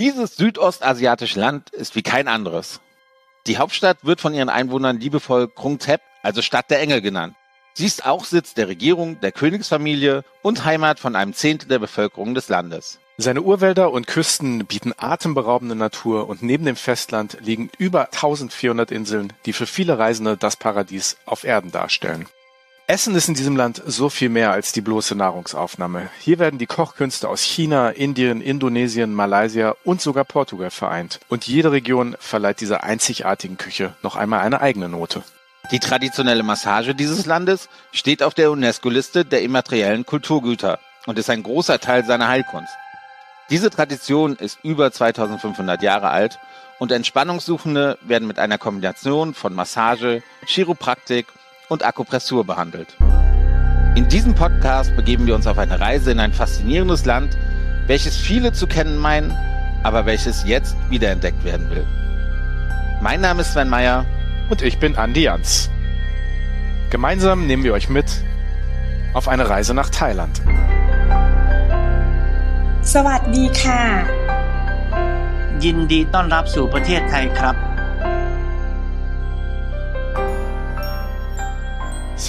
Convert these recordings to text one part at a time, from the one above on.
Dieses südostasiatische Land ist wie kein anderes. Die Hauptstadt wird von ihren Einwohnern liebevoll Krung Thep, also Stadt der Engel genannt. Sie ist auch Sitz der Regierung, der Königsfamilie und Heimat von einem Zehntel der Bevölkerung des Landes. Seine Urwälder und Küsten bieten atemberaubende Natur und neben dem Festland liegen über 1400 Inseln, die für viele Reisende das Paradies auf Erden darstellen. Essen ist in diesem Land so viel mehr als die bloße Nahrungsaufnahme. Hier werden die Kochkünste aus China, Indien, Indonesien, Malaysia und sogar Portugal vereint. Und jede Region verleiht dieser einzigartigen Küche noch einmal eine eigene Note. Die traditionelle Massage dieses Landes steht auf der UNESCO-Liste der immateriellen Kulturgüter und ist ein großer Teil seiner Heilkunst. Diese Tradition ist über 2500 Jahre alt und Entspannungssuchende werden mit einer Kombination von Massage, Chiropraktik und Akupressur behandelt. In diesem Podcast begeben wir uns auf eine Reise in ein faszinierendes Land, welches viele zu kennen meinen, aber welches jetzt wiederentdeckt werden will. Mein Name ist Sven Meyer und ich bin Andi Jans. Gemeinsam nehmen wir euch mit auf eine Reise nach Thailand. สวัสดีค่ะ ยินดีต้อนรับสู่ประเทศไทยครับ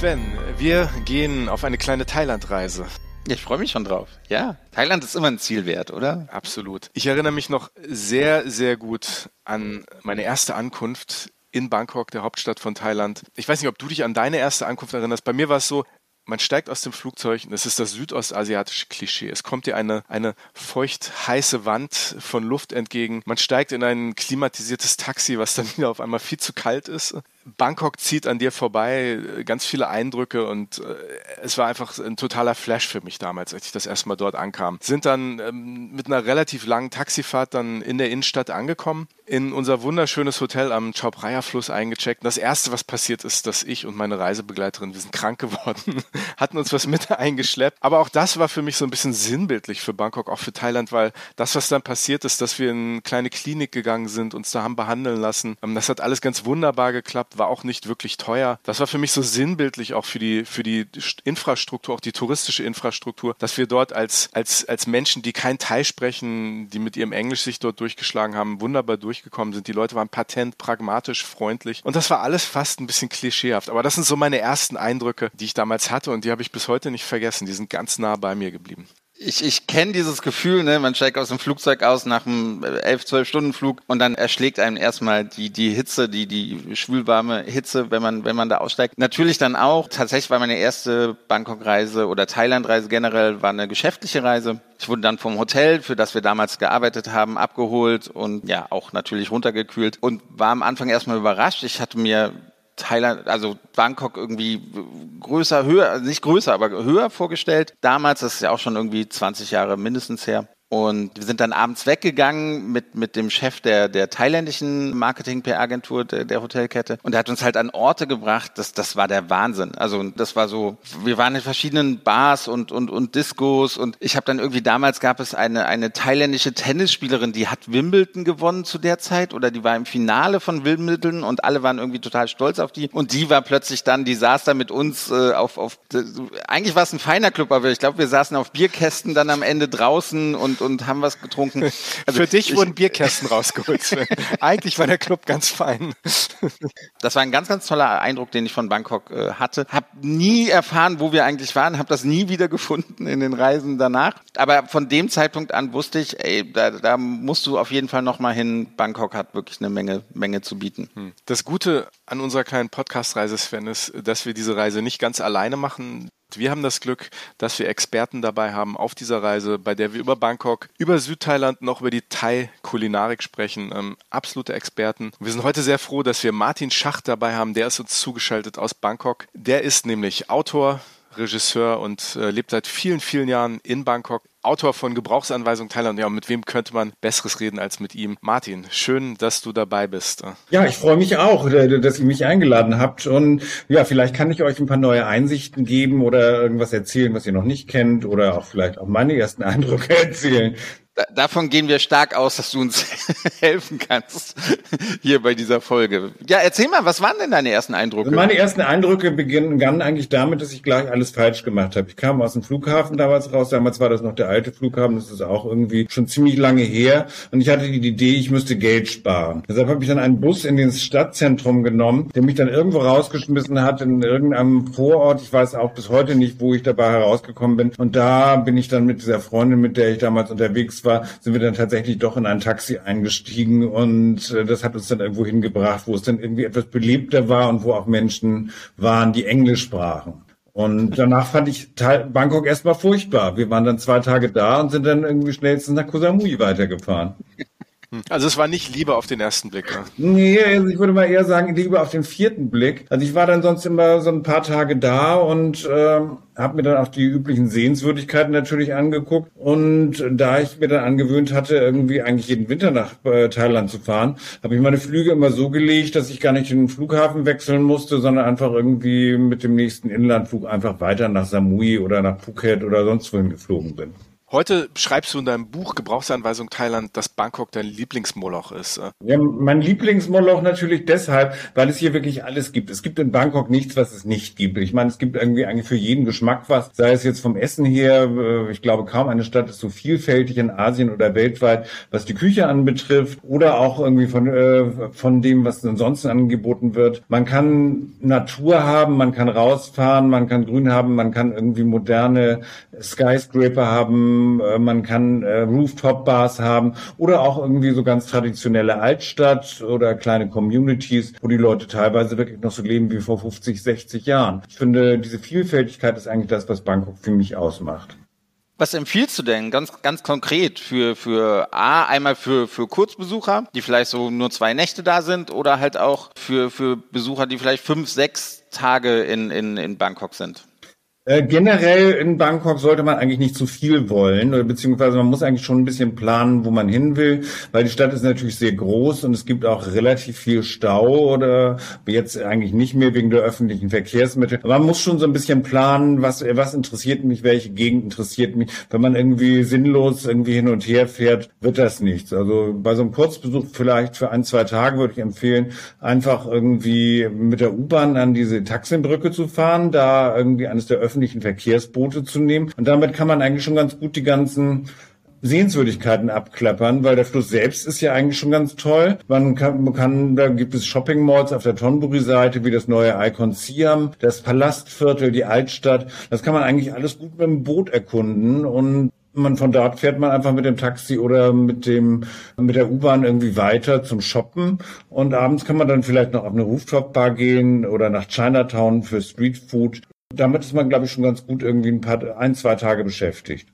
Sven, wir gehen auf eine kleine Thailandreise. Ich freue mich schon drauf. Ja, Thailand ist immer ein Ziel wert, oder? Absolut. Ich erinnere mich noch sehr, sehr gut an meine erste Ankunft in Bangkok, der Hauptstadt von Thailand. Ich weiß nicht, ob du dich an deine erste Ankunft erinnerst. Bei mir war es so, man steigt aus dem Flugzeug und es ist das südostasiatische Klischee. Es kommt dir eine, eine feucht heiße Wand von Luft entgegen. Man steigt in ein klimatisiertes Taxi, was dann wieder auf einmal viel zu kalt ist. Bangkok zieht an dir vorbei, ganz viele Eindrücke und äh, es war einfach ein totaler Flash für mich damals, als ich das erste Mal dort ankam. Sind dann ähm, mit einer relativ langen Taxifahrt dann in der Innenstadt angekommen, in unser wunderschönes Hotel am Chao Phraya Fluss eingecheckt. Das erste, was passiert ist, dass ich und meine Reisebegleiterin, wir sind krank geworden, hatten uns was mit eingeschleppt. Aber auch das war für mich so ein bisschen sinnbildlich für Bangkok, auch für Thailand, weil das, was dann passiert ist, dass wir in eine kleine Klinik gegangen sind, uns da haben behandeln lassen, ähm, das hat alles ganz wunderbar geklappt war auch nicht wirklich teuer. Das war für mich so sinnbildlich auch für die, für die Infrastruktur, auch die touristische Infrastruktur, dass wir dort als, als, als Menschen, die kein Thai sprechen, die mit ihrem Englisch sich dort durchgeschlagen haben, wunderbar durchgekommen sind. Die Leute waren patent, pragmatisch, freundlich. Und das war alles fast ein bisschen klischeehaft. Aber das sind so meine ersten Eindrücke, die ich damals hatte und die habe ich bis heute nicht vergessen. Die sind ganz nah bei mir geblieben ich, ich kenne dieses Gefühl, ne? man steigt aus dem Flugzeug aus nach einem 11, 12 Stunden Flug und dann erschlägt einem erstmal die, die Hitze, die, die schwülwarme Hitze, wenn man, wenn man da aussteigt. Natürlich dann auch, tatsächlich war meine erste Bangkok-Reise oder Thailand-Reise generell, war eine geschäftliche Reise. Ich wurde dann vom Hotel, für das wir damals gearbeitet haben, abgeholt und ja, auch natürlich runtergekühlt und war am Anfang erstmal überrascht. Ich hatte mir Thailand, also Bangkok irgendwie größer, höher, nicht größer, aber höher vorgestellt. Damals, das ist ja auch schon irgendwie 20 Jahre mindestens her. Und wir sind dann abends weggegangen mit, mit dem Chef der, der thailändischen Marketing-PR-Agentur der, der Hotelkette. Und er hat uns halt an Orte gebracht, das, das war der Wahnsinn. Also das war so, wir waren in verschiedenen Bars und, und, und Discos. Und ich habe dann irgendwie, damals gab es eine, eine thailändische Tennisspielerin, die hat Wimbledon gewonnen zu der Zeit oder die war im Finale von Wimbledon und alle waren irgendwie total stolz auf die. Und die war plötzlich dann, die saß da mit uns äh, auf, auf, eigentlich war es ein feiner Club, aber ich glaube, wir saßen auf Bierkästen dann am Ende draußen und und haben was getrunken. Also Für dich ich, wurden Bierkästen rausgeholt. Eigentlich war der Club ganz fein. Das war ein ganz, ganz toller Eindruck, den ich von Bangkok äh, hatte. Hab nie erfahren, wo wir eigentlich waren, habe das nie wieder gefunden in den Reisen danach. Aber von dem Zeitpunkt an wusste ich, ey, da, da musst du auf jeden Fall noch mal hin. Bangkok hat wirklich eine Menge, Menge zu bieten. Hm. Das Gute an unserer kleinen Podcast-Reise, Sven, ist, dass wir diese Reise nicht ganz alleine machen. Wir haben das Glück, dass wir Experten dabei haben auf dieser Reise, bei der wir über Bangkok, über Südthailand, noch über die Thai-Kulinarik sprechen. Ähm, absolute Experten. Wir sind heute sehr froh, dass wir Martin Schacht dabei haben. Der ist uns zugeschaltet aus Bangkok. Der ist nämlich Autor, Regisseur und äh, lebt seit vielen, vielen Jahren in Bangkok. Autor von Gebrauchsanweisung Thailand. Ja, mit wem könnte man Besseres reden als mit ihm? Martin, schön, dass du dabei bist. Ja, ich freue mich auch, dass ihr mich eingeladen habt. Und ja, vielleicht kann ich euch ein paar neue Einsichten geben oder irgendwas erzählen, was ihr noch nicht kennt oder auch vielleicht auch meine ersten Eindrücke erzählen. Davon gehen wir stark aus, dass du uns helfen kannst hier bei dieser Folge. Ja, erzähl mal, was waren denn deine ersten Eindrücke? Also meine ersten Eindrücke begannen eigentlich damit, dass ich gleich alles falsch gemacht habe. Ich kam aus dem Flughafen damals raus. Damals war das noch der alte Flughafen. Das ist auch irgendwie schon ziemlich lange her. Und ich hatte die Idee, ich müsste Geld sparen. Deshalb habe ich dann einen Bus in den Stadtzentrum genommen, der mich dann irgendwo rausgeschmissen hat in irgendeinem Vorort. Ich weiß auch bis heute nicht, wo ich dabei herausgekommen bin. Und da bin ich dann mit dieser Freundin, mit der ich damals unterwegs war, sind wir dann tatsächlich doch in ein Taxi eingestiegen und äh, das hat uns dann irgendwo hingebracht, wo es dann irgendwie etwas belebter war und wo auch Menschen waren, die Englisch sprachen. Und danach fand ich Bangkok erstmal furchtbar. Wir waren dann zwei Tage da und sind dann irgendwie schnellstens nach Koh weitergefahren. Also es war nicht Liebe auf den ersten Blick. Ne? Nee, also ich würde mal eher sagen, Liebe auf den vierten Blick. Also ich war dann sonst immer so ein paar Tage da und ähm, habe mir dann auch die üblichen Sehenswürdigkeiten natürlich angeguckt. Und da ich mir dann angewöhnt hatte, irgendwie eigentlich jeden Winter nach äh, Thailand zu fahren, habe ich meine Flüge immer so gelegt, dass ich gar nicht den Flughafen wechseln musste, sondern einfach irgendwie mit dem nächsten Inlandflug einfach weiter nach Samui oder nach Phuket oder sonst wohin geflogen bin. Heute schreibst du in deinem Buch Gebrauchsanweisung Thailand, dass Bangkok dein Lieblingsmoloch ist. Äh? Ja, mein Lieblingsmoloch natürlich deshalb, weil es hier wirklich alles gibt. Es gibt in Bangkok nichts, was es nicht gibt. Ich meine, es gibt irgendwie eigentlich für jeden Geschmack was, sei es jetzt vom Essen her. Äh, ich glaube, kaum eine Stadt ist so vielfältig in Asien oder weltweit, was die Küche anbetrifft oder auch irgendwie von, äh, von dem, was ansonsten angeboten wird. Man kann Natur haben, man kann rausfahren, man kann Grün haben, man kann irgendwie moderne Skyscraper haben, äh, man kann äh, Rooftop-Bars haben oder auch irgendwie so ganz traditionelle Altstadt oder kleine Communities, wo die Leute teilweise wirklich noch so leben wie vor 50, 60 Jahren. Ich finde, diese Vielfältigkeit ist eigentlich das, was Bangkok für mich ausmacht. Was empfiehlst du denn ganz, ganz konkret für, für A, einmal für, für Kurzbesucher, die vielleicht so nur zwei Nächte da sind oder halt auch für, für Besucher, die vielleicht fünf, sechs Tage in, in, in Bangkok sind? Äh, generell in Bangkok sollte man eigentlich nicht zu viel wollen, beziehungsweise man muss eigentlich schon ein bisschen planen, wo man hin will, weil die Stadt ist natürlich sehr groß und es gibt auch relativ viel Stau oder jetzt eigentlich nicht mehr wegen der öffentlichen Verkehrsmittel. Aber man muss schon so ein bisschen planen, was, was interessiert mich, welche Gegend interessiert mich. Wenn man irgendwie sinnlos irgendwie hin und her fährt, wird das nichts. Also bei so einem Kurzbesuch vielleicht für ein, zwei Tage würde ich empfehlen, einfach irgendwie mit der U-Bahn an diese Taximbrücke zu fahren, da irgendwie eines der öffentlichen Verkehrsboote zu nehmen. Und damit kann man eigentlich schon ganz gut die ganzen Sehenswürdigkeiten abklappern, weil der Fluss selbst ist ja eigentlich schon ganz toll. Man kann, man kann da gibt es Shopping Malls auf der Tonburi-Seite, wie das neue Icon Siam, das Palastviertel, die Altstadt. Das kann man eigentlich alles gut mit dem Boot erkunden und man von dort fährt man einfach mit dem Taxi oder mit dem mit der U-Bahn irgendwie weiter zum Shoppen und abends kann man dann vielleicht noch auf eine Rooftop Bar gehen oder nach Chinatown für Street Food damit ist man, glaube ich, schon ganz gut irgendwie ein paar, ein, zwei Tage beschäftigt.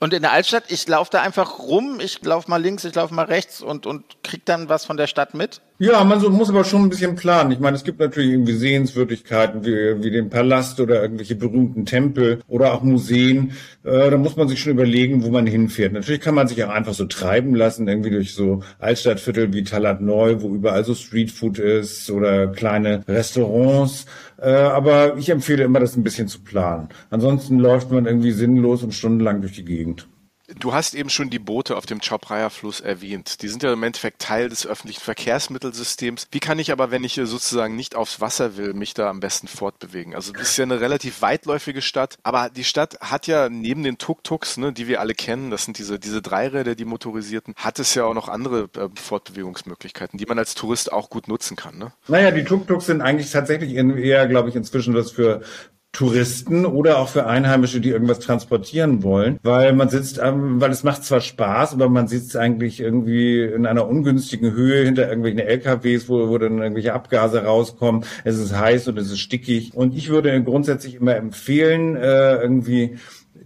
Und in der Altstadt, ich laufe da einfach rum, ich laufe mal links, ich laufe mal rechts und, und krieg dann was von der Stadt mit? Ja, man so, muss aber schon ein bisschen planen. Ich meine, es gibt natürlich irgendwie Sehenswürdigkeiten wie, wie den Palast oder irgendwelche berühmten Tempel oder auch Museen. Äh, da muss man sich schon überlegen, wo man hinfährt. Natürlich kann man sich auch einfach so treiben lassen, irgendwie durch so Altstadtviertel wie Talat Neu, wo überall so Streetfood ist oder kleine Restaurants. Äh, aber ich empfehle immer, das ein bisschen zu planen. Ansonsten läuft man irgendwie sinnlos und stundenlang durch die Gegend. Du hast eben schon die Boote auf dem Chao-Phraya-Fluss erwähnt. Die sind ja im Endeffekt Teil des öffentlichen Verkehrsmittelsystems. Wie kann ich aber, wenn ich sozusagen nicht aufs Wasser will, mich da am besten fortbewegen? Also das ist ja eine relativ weitläufige Stadt, aber die Stadt hat ja neben den Tuk-Tuks, ne, die wir alle kennen, das sind diese, diese Dreiräder, die motorisierten, hat es ja auch noch andere äh, Fortbewegungsmöglichkeiten, die man als Tourist auch gut nutzen kann. Ne? Naja, die Tuk-Tuks sind eigentlich tatsächlich eher, glaube ich, inzwischen das für Touristen oder auch für Einheimische, die irgendwas transportieren wollen, weil man sitzt, weil es macht zwar Spaß, aber man sitzt eigentlich irgendwie in einer ungünstigen Höhe hinter irgendwelchen LKWs, wo, wo dann irgendwelche Abgase rauskommen. Es ist heiß und es ist stickig. Und ich würde grundsätzlich immer empfehlen, äh, irgendwie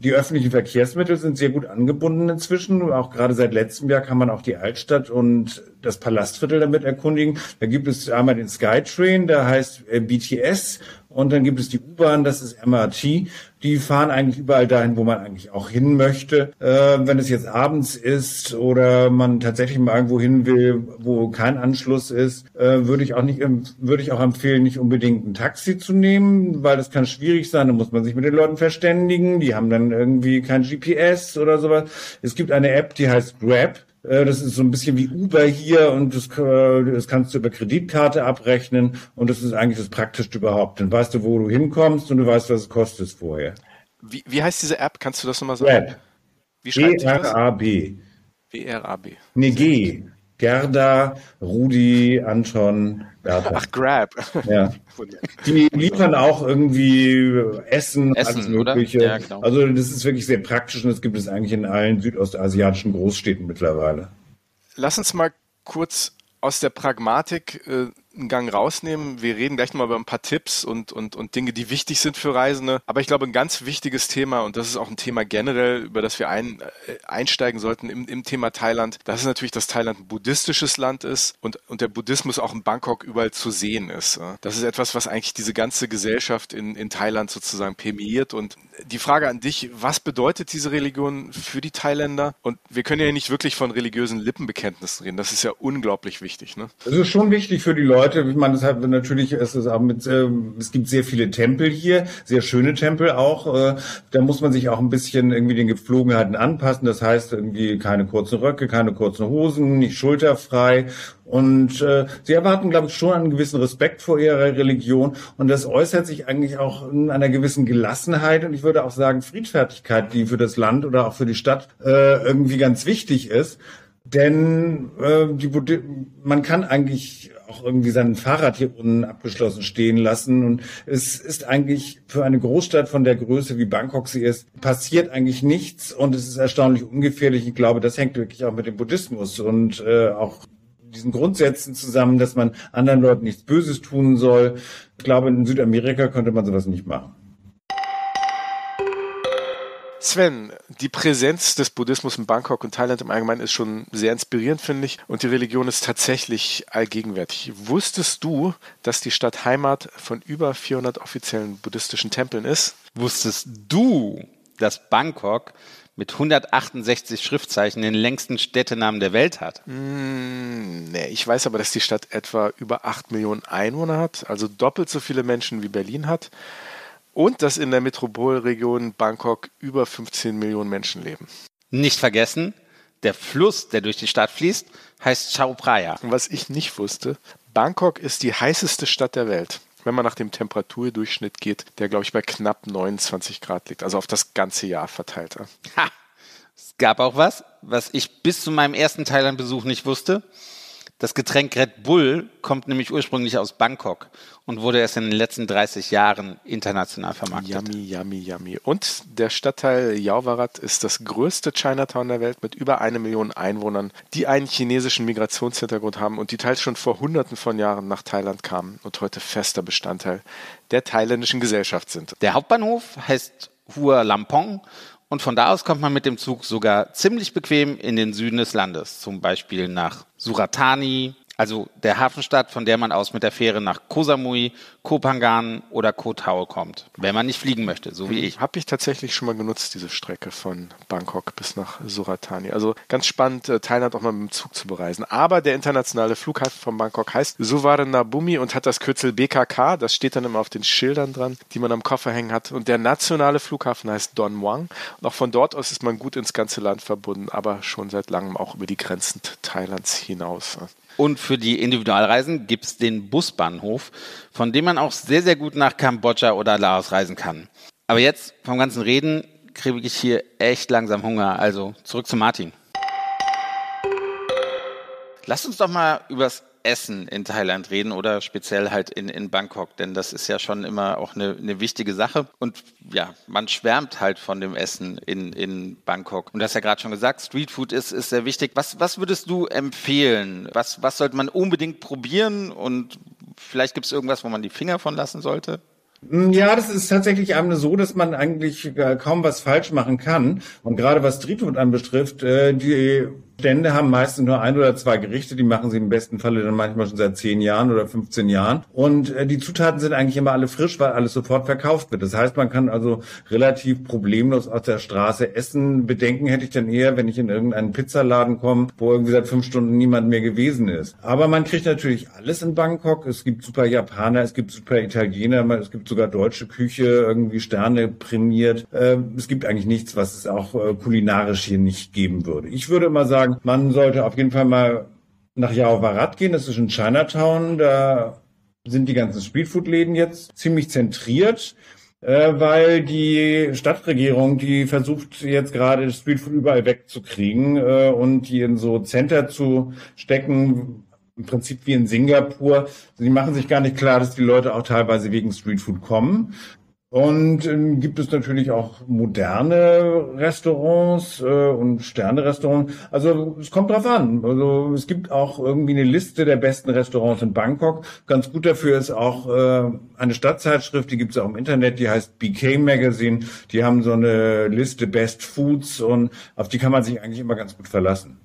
die öffentlichen Verkehrsmittel sind sehr gut angebunden inzwischen. Auch gerade seit letztem Jahr kann man auch die Altstadt und das Palastviertel damit erkundigen. Da gibt es einmal den Skytrain, der heißt äh, BTS Und dann gibt es die U-Bahn, das ist MRT. Die fahren eigentlich überall dahin, wo man eigentlich auch hin möchte. Äh, wenn es jetzt abends ist oder man tatsächlich mal irgendwo hin will, wo kein Anschluss ist, äh, würde ich auch nicht, würde ich auch empfehlen, nicht unbedingt ein Taxi zu nehmen, weil das kann schwierig sein. Da muss man sich mit den Leuten verständigen. Die haben dann irgendwie kein GPS oder sowas. Es gibt eine App, die heißt Grab. Äh, das ist so ein bisschen wie Uber hier und das, äh, das kannst du über Kreditkarte abrechnen und das ist eigentlich das Praktischste überhaupt. Dann weißt du, wo du hinkommst und du weißt, was es kostet vorher. Wie, wie heißt diese App? Kannst du das nochmal sagen? Grab. Wie schreibt G-R-A-B. W-R-A-B. Nee, G. Gerda, Rudi, Anton, Bertha. Ach, Grab. Ja. Die liefern auch irgendwie Essen, Essen alles Mögliche. Ja, genau. Also das ist wirklich sehr praktisch und das gibt es eigentlich in allen südostasiatischen Großstädten mittlerweile. Lass uns mal kurz aus der Pragmatik äh, einen Gang rausnehmen. Wir reden gleich nochmal über ein paar Tipps und, und, und Dinge, die wichtig sind für Reisende. Aber ich glaube, ein ganz wichtiges Thema, und das ist auch ein Thema generell, über das wir ein, äh, einsteigen sollten im, im Thema Thailand, das ist natürlich, dass Thailand ein buddhistisches Land ist und, und der Buddhismus auch in Bangkok überall zu sehen ist. Das ist etwas, was eigentlich diese ganze Gesellschaft in, in Thailand sozusagen permeiert. Und die Frage an dich, was bedeutet diese Religion für die Thailänder? Und wir können ja nicht wirklich von religiösen Lippenbekenntnissen reden. Das ist ja unglaublich wichtig. Ne? Das ist schon wichtig für die Leute Leute, ich meine, deshalb natürlich ist es auch mit, äh, es gibt sehr viele Tempel hier, sehr schöne Tempel auch. Äh, da muss man sich auch ein bisschen irgendwie den Gepflogenheiten anpassen. Das heißt irgendwie keine kurzen Röcke, keine kurzen Hosen, nicht schulterfrei. Und äh, sie erwarten, glaube ich, schon einen gewissen Respekt vor ihrer Religion. Und das äußert sich eigentlich auch in einer gewissen Gelassenheit und ich würde auch sagen Friedfertigkeit, die für das Land oder auch für die Stadt äh, irgendwie ganz wichtig ist. Denn äh, die, man kann eigentlich auch irgendwie sein Fahrrad hier unten abgeschlossen stehen lassen. Und es ist eigentlich für eine Großstadt von der Größe, wie Bangkok sie ist, passiert eigentlich nichts und es ist erstaunlich ungefährlich. Ich glaube, das hängt wirklich auch mit dem Buddhismus und äh, auch diesen Grundsätzen zusammen, dass man anderen Leuten nichts Böses tun soll. Ich glaube, in Südamerika könnte man sowas nicht machen. Sven, die Präsenz des Buddhismus in Bangkok und Thailand im Allgemeinen ist schon sehr inspirierend, finde ich. Und die Religion ist tatsächlich allgegenwärtig. Wusstest du, dass die Stadt Heimat von über 400 offiziellen buddhistischen Tempeln ist? Wusstest du, dass Bangkok mit 168 Schriftzeichen den längsten Städtenamen der Welt hat? Mm, nee, ich weiß aber, dass die Stadt etwa über 8 Millionen Einwohner hat, also doppelt so viele Menschen wie Berlin hat und dass in der Metropolregion Bangkok über 15 Millionen Menschen leben. Nicht vergessen, der Fluss, der durch die Stadt fließt, heißt Chao Phraya. Und was ich nicht wusste, Bangkok ist die heißeste Stadt der Welt. Wenn man nach dem Temperaturdurchschnitt geht, der glaube ich bei knapp 29 Grad liegt, also auf das ganze Jahr verteilt. Ha! Es gab auch was, was ich bis zu meinem ersten Thailand-Besuch nicht wusste. Das Getränk Red Bull kommt nämlich ursprünglich aus Bangkok und wurde erst in den letzten 30 Jahren international vermarktet. Yummy, yummy, yummy. Und der Stadtteil Jauwarat ist das größte Chinatown der Welt mit über eine Million Einwohnern, die einen chinesischen Migrationshintergrund haben und die teils schon vor hunderten von Jahren nach Thailand kamen und heute fester Bestandteil der thailändischen Gesellschaft sind. Der Hauptbahnhof heißt Hua Lampong und von da aus kommt man mit dem Zug sogar ziemlich bequem in den Süden des Landes, zum Beispiel nach Suratani, also der Hafenstadt, von der man aus mit der Fähre nach Koh Samui, Koh Phangan oder Koh Tao kommt, wenn man nicht fliegen möchte, so wie ich. Habe ich tatsächlich schon mal genutzt, diese Strecke von Bangkok bis nach Suratani. Also ganz spannend, äh, Thailand auch mal mit dem Zug zu bereisen. Aber der internationale Flughafen von Bangkok heißt Suvarnabhumi und hat das Kürzel BKK. Das steht dann immer auf den Schildern dran, die man am Koffer hängen hat. Und der nationale Flughafen heißt Don Muang. Und auch von dort aus ist man gut ins ganze Land verbunden, aber schon seit langem auch über die Grenzen Thailands hinaus. Und für die Individualreisen gibt es den Busbahnhof, von dem man auch sehr, sehr gut nach Kambodscha oder Laos reisen kann. Aber jetzt vom ganzen Reden kriege ich hier echt langsam Hunger. Also zurück zu Martin. Lass uns doch mal übers Essen in Thailand reden oder speziell halt in, in Bangkok, denn das ist ja schon immer auch eine, eine wichtige Sache. Und ja, man schwärmt halt von dem Essen in, in Bangkok. Und du hast ja gerade schon gesagt, Streetfood ist, ist sehr wichtig. Was, was würdest du empfehlen? Was, was sollte man unbedingt probieren? Und vielleicht gibt es irgendwas, wo man die Finger von lassen sollte? Ja, das ist tatsächlich einem so, dass man eigentlich kaum was falsch machen kann. Und gerade was Streetfood anbetrifft, äh, die Stände haben meistens nur ein oder zwei Gerichte, die machen sie im besten Falle dann manchmal schon seit zehn Jahren oder 15 Jahren. Und äh, die Zutaten sind eigentlich immer alle frisch, weil alles sofort verkauft wird. Das heißt, man kann also relativ problemlos aus der Straße essen. Bedenken hätte ich dann eher, wenn ich in irgendeinen Pizzaladen komme, wo irgendwie seit fünf Stunden niemand mehr gewesen ist. Aber man kriegt natürlich alles in Bangkok. Es gibt super Japaner, es gibt super Italiener, es gibt sogar deutsche Küche, irgendwie Sterne prämiert. Äh, es gibt eigentlich nichts, was es auch äh, kulinarisch hier nicht geben würde. Ich würde immer sagen, sagen, man sollte auf jeden Fall mal nach Yaowarat gehen. Das ist in Chinatown. Da sind die ganzen Streetfood-Läden jetzt ziemlich zentriert, äh, weil die Stadtregierung, die versucht jetzt gerade Streetfood überall wegzukriegen äh, und die in so Center zu stecken, im Prinzip wie in Singapur. Sie machen sich gar nicht klar, dass die Leute auch teilweise wegen Streetfood kommen. Und äh, gibt es natürlich auch moderne Restaurants äh, und Sterne-Restaurants. Also es kommt drauf an. Also es gibt auch irgendwie eine Liste der besten Restaurants in Bangkok. Ganz gut dafür ist auch äh, eine Stadtzeitschrift, die gibt es auch im Internet, die heißt BK Magazine. Die haben so eine Liste Best Foods und auf die kann man sich eigentlich immer ganz gut verlassen.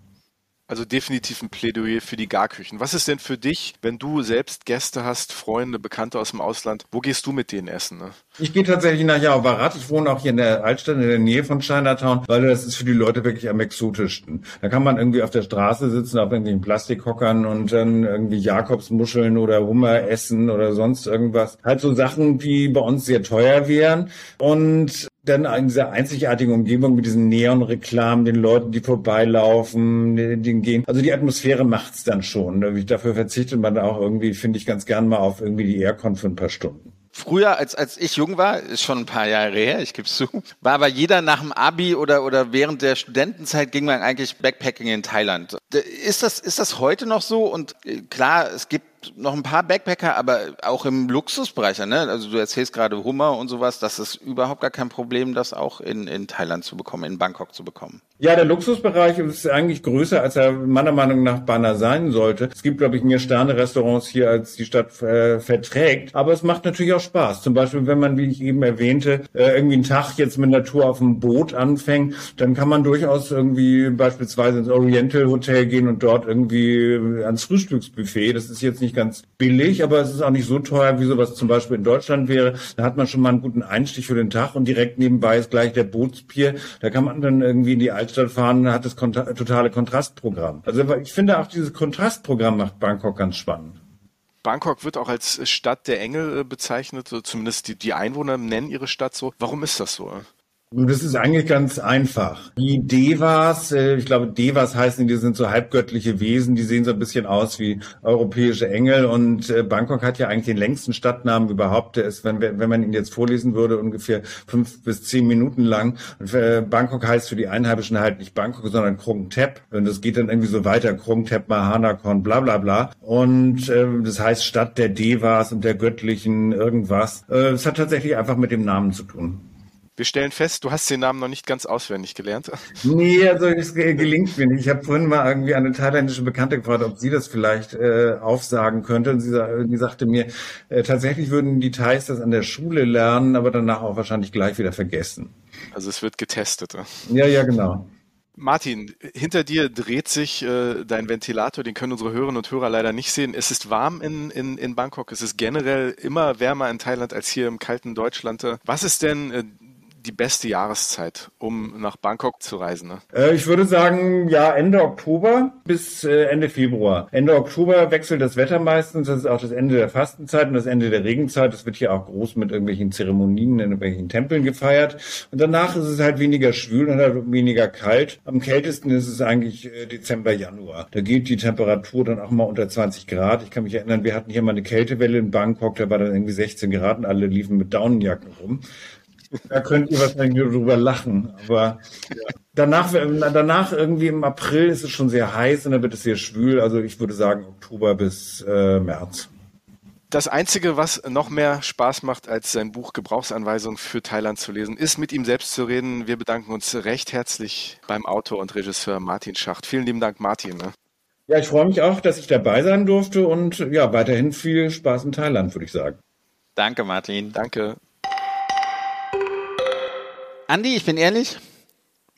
Also definitiv ein Plädoyer für die Garküchen. Was ist denn für dich, wenn du selbst Gäste hast, Freunde, Bekannte aus dem Ausland, wo gehst du mit denen essen? Ne? Ich gehe tatsächlich nach Javarat. Ich wohne auch hier in der Altstadt, in der Nähe von Chinatown, weil das ist für die Leute wirklich am exotischsten. Da kann man irgendwie auf der Straße sitzen, auf irgendwelchen Plastikhockern und dann irgendwie Jakobsmuscheln oder Hummer essen oder sonst irgendwas. Halt so Sachen, die bei uns sehr teuer wären. Und dann in dieser einzigartigen Umgebung mit diesen Neonreklamen, den Leuten, die vorbeilaufen, den gehen. Also die Atmosphäre macht's dann schon. Dafür verzichtet man auch irgendwie, finde ich, ganz gern mal auf irgendwie die Aircon für ein paar Stunden. Früher, als, als ich jung war, ist schon ein paar Jahre her, ich gebe zu, war aber jeder nach dem Abi oder, oder während der Studentenzeit ging man eigentlich Backpacking in Thailand. Ist das, ist das heute noch so? Und äh, klar, es gibt noch ein paar Backpacker, aber auch im Luxusbereich, ne? Also du erzählst gerade Hummer und sowas, das ist überhaupt gar kein Problem, das auch in, in Thailand zu bekommen, in Bangkok zu bekommen. Ja, der Luxusbereich ist eigentlich größer, als er meiner Meinung nach Banner sein sollte. Es gibt, glaube ich, mehr Sterne-Restaurants hier, als die Stadt äh, verträgt. Aber es macht natürlich auch Spaß. Zum Beispiel, wenn man, wie ich eben erwähnte, äh, irgendwie einen Tag jetzt mit Natur auf dem Boot anfängt, dann kann man durchaus irgendwie beispielsweise ins Oriental Hotel gehen und dort irgendwie ans Frühstücksbuffet. Das ist jetzt nicht ganz billig, aber es ist auch nicht so teuer, wie sowas zum Beispiel in Deutschland wäre. Da hat man schon mal einen guten Einstich für den Tag und direkt nebenbei ist gleich der Bootspier. Da kann man dann irgendwie in die Altstadt fahren, hat das kontra totale Kontrastprogramm. Also ich finde auch dieses Kontrastprogramm macht Bangkok ganz spannend. Bangkok wird auch als Stadt der Engel äh, bezeichnet, zumindest die, die Einwohner nennen ihre Stadt so. Warum ist das so? Das ist eigentlich ganz einfach. Die Devas, äh, ich glaube Devas heißen, die sind so halbgöttliche Wesen, die sehen so ein bisschen aus wie europäische Engel und äh, Bangkok hat ja eigentlich den längsten Stadtnamen überhaupt. Der ist, wenn, wenn man ihn jetzt vorlesen würde, ungefähr fünf bis zehn Minuten lang. Und äh, Bangkok heißt für die Einheimischen halt nicht Bangkok, sondern Krung Thep. Und das geht dann irgendwie so weiter, Krung Thep, Mahanakorn, bla bla bla. Und äh, das heißt Stadt der Devas und der Göttlichen irgendwas. Es hat tatsächlich einfach mit dem Namen zu tun. Wir stellen fest, du hast den Namen noch nicht ganz auswendig gelernt. Nee, also es gelingt mir nicht. Ich habe vorhin mal irgendwie eine thailändische Bekannte gefragt, ob sie das vielleicht äh, aufsagen könnte. Und sie, sie sagte mir, äh, tatsächlich würden die Thais das an der Schule lernen, aber danach auch wahrscheinlich gleich wieder vergessen. Also es wird getestet. Ja, ja, genau. Martin, hinter dir dreht sich äh, dein Ventilator, den können unsere Hörerinnen und Hörer leider nicht sehen. Es ist warm in, in, in Bangkok, es ist generell immer wärmer in Thailand als hier im kalten Deutschland. Was ist denn äh, die beste Jahreszeit, um nach Bangkok zu reisen? Ne? Äh, ich würde sagen, ja, Ende Oktober bis äh, Ende Februar. Ende Oktober wechselt das Wetter meistens. Das ist auch das Ende der Fastenzeit und das Ende der Regenzeit. Das wird hier auch groß mit irgendwelchen Zeremonien in irgendwelchen Tempeln gefeiert. Und danach ist es halt weniger schwül und halt weniger kalt. Am kältesten ist es eigentlich äh, Dezember, Januar. Da geht die Temperatur dann auch mal unter 20 Grad. Ich kann mich erinnern, wir hatten hier mal eine Kältewelle in Bangkok. Da war dann irgendwie 16 Grad und alle liefen mit Daunenjacken rum. Da könnt ihr wahrscheinlich nur drüber lachen. Aber ja. danach, danach irgendwie im April ist es schon sehr heiß und dann wird es sehr schwül. Also ich würde sagen Oktober bis äh, März. Das Einzige, was noch mehr Spaß macht, als sein Buch Gebrauchsanweisung für Thailand zu lesen, ist mit ihm selbst zu reden. Wir bedanken uns recht herzlich beim Autor und Regisseur Martin Schacht. Vielen lieben Dank, Martin. Ne? Ja, ich freue mich auch, dass ich dabei sein durfte und ja, weiterhin viel Spaß in Thailand, würde ich sagen. Danke, Martin. Danke. Andi, ich bin ehrlich,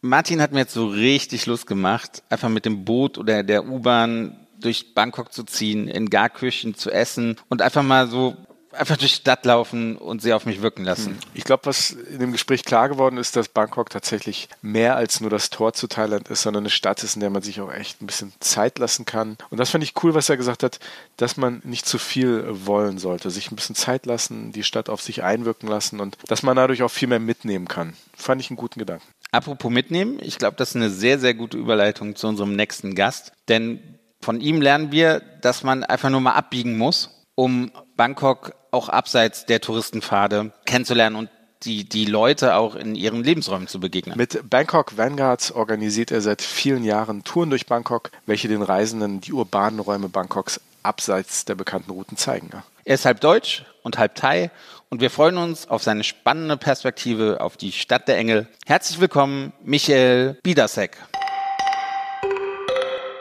Martin hat mir jetzt so richtig Lust gemacht, einfach mit dem Boot oder der U-Bahn durch Bangkok zu ziehen, in Garküchen zu essen und einfach mal so einfach durch die Stadt laufen und sie auf mich wirken lassen. Hm. Ich glaube, was in dem Gespräch klar geworden ist, dass Bangkok tatsächlich mehr als nur das Tor zu Thailand ist, sondern eine Stadt ist, in der man sich auch echt ein bisschen Zeit lassen kann. Und das fand ich cool, was er gesagt hat, dass man nicht zu viel wollen sollte, sich ein bisschen Zeit lassen, die Stadt auf sich einwirken lassen und dass man dadurch auch viel mehr mitnehmen kann. Fand ich einen guten Gedanken. Apropos mitnehmen, ich glaube, das ist eine sehr, sehr gute Überleitung zu unserem nächsten Gast, denn von ihm lernen wir, dass man einfach nur mal abbiegen muss, um Bangkok auch abseits der Touristenpfade kennenzulernen und die, die Leute auch in ihren Lebensräumen zu begegnen. Mit Bangkok Vanguards organisiert er seit vielen Jahren Touren durch Bangkok, welche den Reisenden die urbanen Räume Bangkoks abseits der bekannten Routen zeigen. Er ist halb deutsch und halb Thai und wir freuen uns auf seine spannende Perspektive auf die Stadt der Engel. Herzlich willkommen, Michael Biedasek.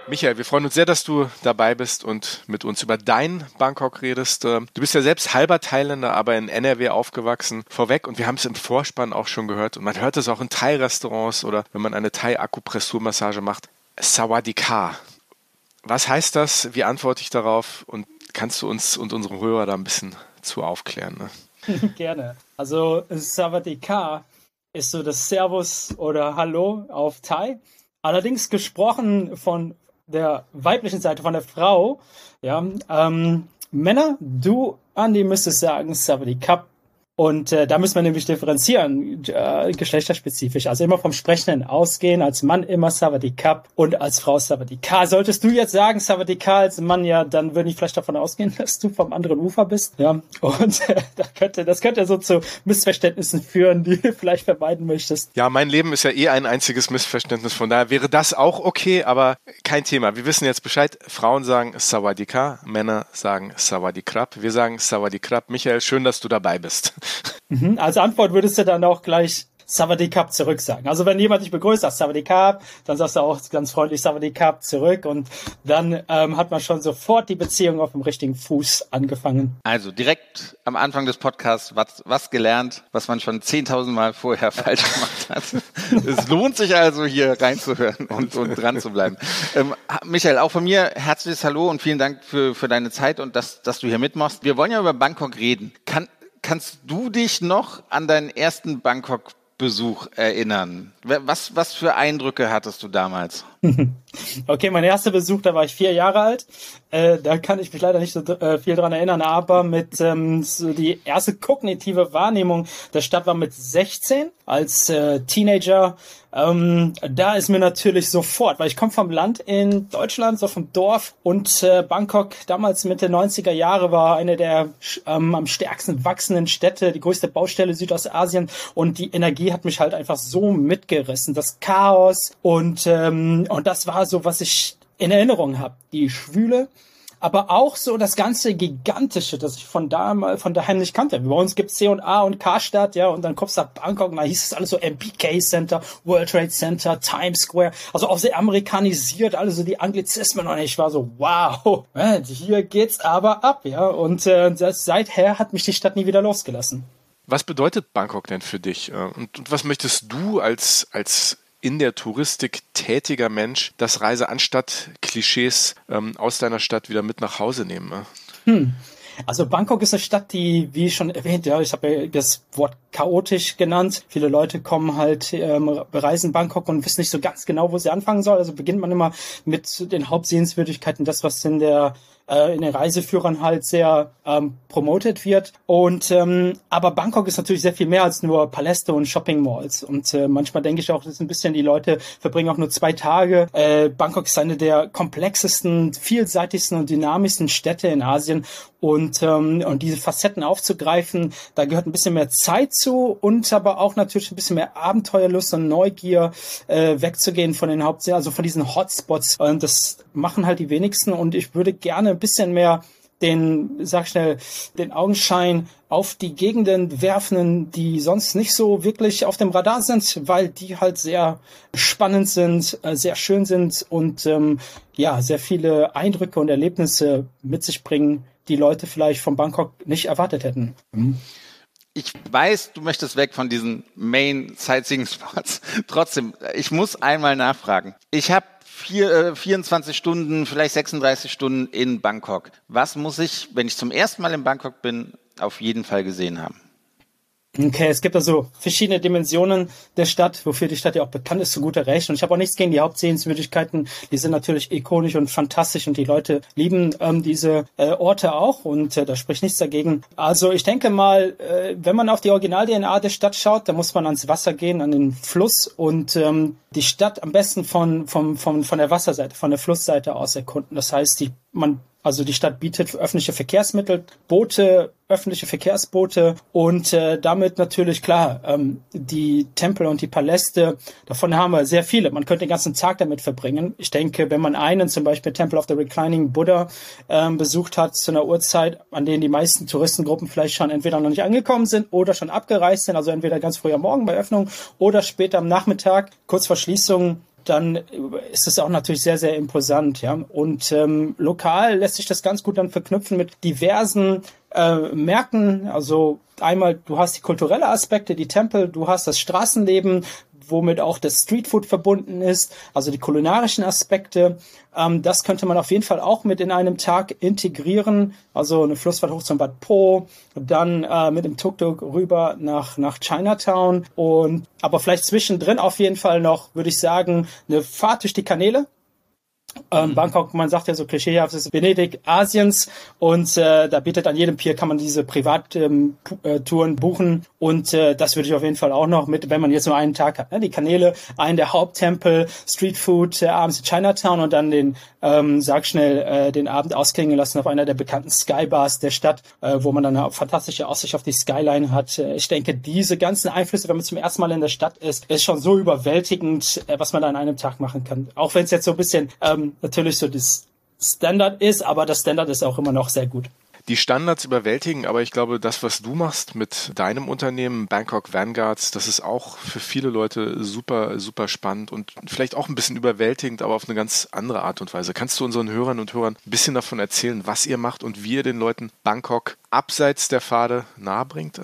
Michael, wir freuen uns sehr, dass du dabei bist und mit uns über dein Bangkok redest. Ähm, du bist ja selbst halber Thailänder, aber in NRW aufgewachsen. Vorweg, und wir haben es im Vorspann auch schon gehört, und man hört es auch in Thai-Restaurants oder wenn man eine Thai-Akupressurmassage macht. Sawadika. Was heißt das? Wie antworte ich darauf? Und kannst du uns und unsere Hörer da ein bisschen zu aufklären? Ne? Gerne. Also Sawadika ist so das Servus oder Hallo auf Thai. Allerdings gesprochen von der weiblichen Seite, von der Frau, ja, ähm, Männer, du, Andi, müsstest sagen, Savadi Cup. Und äh, da müssen wir nämlich differenzieren, äh, geschlechterspezifisch. Also immer vom Sprechenden ausgehen, als Mann immer Savadikap und als Frau Savadika. Solltest du jetzt sagen Savadika als Mann, ja, dann würde ich vielleicht davon ausgehen, dass du vom anderen Ufer bist. Ja, und äh, da könnte, das könnte so zu Missverständnissen führen, die du vielleicht vermeiden möchtest. Ja, mein Leben ist ja eh ein einziges Missverständnis, von daher wäre das auch okay, aber kein Thema. Wir wissen jetzt Bescheid. Frauen sagen Sawadika, Männer sagen Savadikrap. Wir sagen Savadikrap. Michael, schön, dass du dabei bist. Mhm. Als Antwort würdest du dann auch gleich Savadikap zurück sagen. Also wenn jemand dich begrüßt, sagst Savadikap, dann sagst du auch ganz freundlich Savadikap zurück und dann ähm, hat man schon sofort die Beziehung auf dem richtigen Fuß angefangen. Also direkt am Anfang des Podcasts was, was gelernt, was man schon 10.000 Mal vorher falsch gemacht hat. es lohnt sich also hier reinzuhören und, und dran zu bleiben. Ähm, Michael, auch von mir herzliches Hallo und vielen Dank für, für deine Zeit und dass, dass du hier mitmachst. Wir wollen ja über Bangkok reden. Kann, kannst du dich noch an deinen ersten Bangkok-Besuch erinnern? Was, was für Eindrücke hattest du damals? Okay, mein erster Besuch, da war ich vier Jahre alt. Äh, da kann ich mich leider nicht so äh, viel dran erinnern, aber mit ähm, so die erste kognitive Wahrnehmung der Stadt war mit 16 als äh, Teenager. Ähm, da ist mir natürlich sofort, weil ich komme vom Land in Deutschland, so vom Dorf und äh, Bangkok damals Mitte 90er Jahre war eine der ähm, am stärksten wachsenden Städte, die größte Baustelle Südostasien und die Energie hat mich halt einfach so mitgerissen. Das Chaos und ähm, und das war so, was ich in Erinnerung habe. Die Schwüle, aber auch so das ganze Gigantische, das ich von da mal von daheim nicht kannte. Bei uns gibt's C und A und Karstadt, ja, und dann kommst du nach Bangkok, und da hieß es alles so MPK Center, World Trade Center, Times Square, also auch sehr amerikanisiert, alles so die Anglizismen und ich war so, wow, hier geht's aber ab, ja, und äh, seither hat mich die Stadt nie wieder losgelassen. Was bedeutet Bangkok denn für dich? Äh, und, und was möchtest du als, als in der Touristik tätiger Mensch das Reiseanstatt Klischees ähm, aus deiner Stadt wieder mit nach Hause nehmen? Ne? Hm. Also Bangkok ist eine Stadt, die, wie schon erwähnt, ja, ich habe ja das Wort chaotisch genannt. Viele Leute kommen halt, ähm, bereisen Bangkok und wissen nicht so ganz genau, wo sie anfangen soll. Also beginnt man immer mit den Hauptsehenswürdigkeiten, das, was in der äh, in den Reiseführern halt sehr ähm, promoted wird. Und ähm, aber Bangkok ist natürlich sehr viel mehr als nur Paläste und Shopping Malls. Und äh, manchmal denke ich auch, das ist ein bisschen die Leute verbringen auch nur zwei Tage. Äh, Bangkok ist eine der komplexesten, vielseitigsten und dynamischsten Städte in Asien. Und, ähm, und diese Facetten aufzugreifen, da gehört ein bisschen mehr Zeit zu und aber auch natürlich ein bisschen mehr Abenteuerlust und Neugier äh, wegzugehen von den Haupt, also von diesen Hotspots. Und das machen halt die wenigsten. Und ich würde gerne ein bisschen mehr den, sag schnell, den Augenschein auf die Gegenden werfen, die sonst nicht so wirklich auf dem Radar sind, weil die halt sehr spannend sind, äh, sehr schön sind und ähm, ja, sehr viele Eindrücke und Erlebnisse mit sich bringen, die Leute vielleicht von Bangkok nicht erwartet hätten. Mhm. Ich weiß, du möchtest weg von diesen Main Sightseeing Spots. Trotzdem, ich muss einmal nachfragen. Ich habe vier, äh, 24 Stunden, vielleicht 36 Stunden in Bangkok. Was muss ich, wenn ich zum ersten Mal in Bangkok bin, auf jeden Fall gesehen haben? Okay, es gibt also verschiedene Dimensionen der Stadt, wofür die Stadt ja auch bekannt ist, zu guter Recht. Und ich habe auch nichts gegen die Hauptsehenswürdigkeiten. Die sind natürlich ikonisch und fantastisch und die Leute lieben ähm, diese äh, Orte auch und äh, da spricht nichts dagegen. Also ich denke mal, äh, wenn man auf die Original-DNA der Stadt schaut, dann muss man ans Wasser gehen, an den Fluss und ähm, die Stadt am besten von, von, von, von der Wasserseite, von der Flussseite aus erkunden. Das heißt, die, man also die Stadt bietet öffentliche Verkehrsmittel, Boote, öffentliche Verkehrsboote und äh, damit natürlich klar ähm, die Tempel und die Paläste. Davon haben wir sehr viele. Man könnte den ganzen Tag damit verbringen. Ich denke, wenn man einen zum Beispiel Temple of the Reclining Buddha ähm, besucht hat zu einer Uhrzeit, an denen die meisten Touristengruppen vielleicht schon entweder noch nicht angekommen sind oder schon abgereist sind, also entweder ganz früh am Morgen bei Öffnung oder später am Nachmittag, kurz vor Schließung, dann ist es auch natürlich sehr, sehr imposant, ja. Und ähm, lokal lässt sich das ganz gut dann verknüpfen mit diversen äh, Märkten. Also einmal, du hast die kulturelle Aspekte, die Tempel, du hast das Straßenleben, womit auch das Streetfood verbunden ist, also die kulinarischen Aspekte. Ähm, das könnte man auf jeden Fall auch mit in einem Tag integrieren. Also eine Flussfahrt hoch zum Bad Po, dann äh, mit dem Tuk-Tuk rüber nach, nach Chinatown und aber vielleicht zwischendrin auf jeden Fall noch, würde ich sagen, eine Fahrt durch die Kanäle. Ähm. Bangkok, man sagt ja so klischeehaft, ist Venedig Asiens und äh, da bietet an jedem Pier kann man diese Privattouren ähm, äh, buchen und äh, das würde ich auf jeden Fall auch noch mit, wenn man jetzt nur einen Tag hat. Ne? Die Kanäle, einen der Haupttempel, Streetfood, äh, abends in Chinatown und dann den, ähm, sag schnell, äh, den Abend ausklingen lassen auf einer der bekannten Skybars der Stadt, äh, wo man dann eine fantastische Aussicht auf die Skyline hat. Äh, ich denke, diese ganzen Einflüsse, wenn man zum ersten Mal in der Stadt ist, ist schon so überwältigend, äh, was man da an einem Tag machen kann. Auch wenn es jetzt so ein bisschen ähm, natürlich so das Standard ist, aber das Standard ist auch immer noch sehr gut die Standards überwältigen, aber ich glaube, das, was du machst mit deinem Unternehmen Bangkok Vanguards, das ist auch für viele Leute super, super spannend und vielleicht auch ein bisschen überwältigend, aber auf eine ganz andere Art und Weise. Kannst du unseren Hörern und Hörern ein bisschen davon erzählen, was ihr macht und wie ihr den Leuten Bangkok abseits der Pfade nahebringt?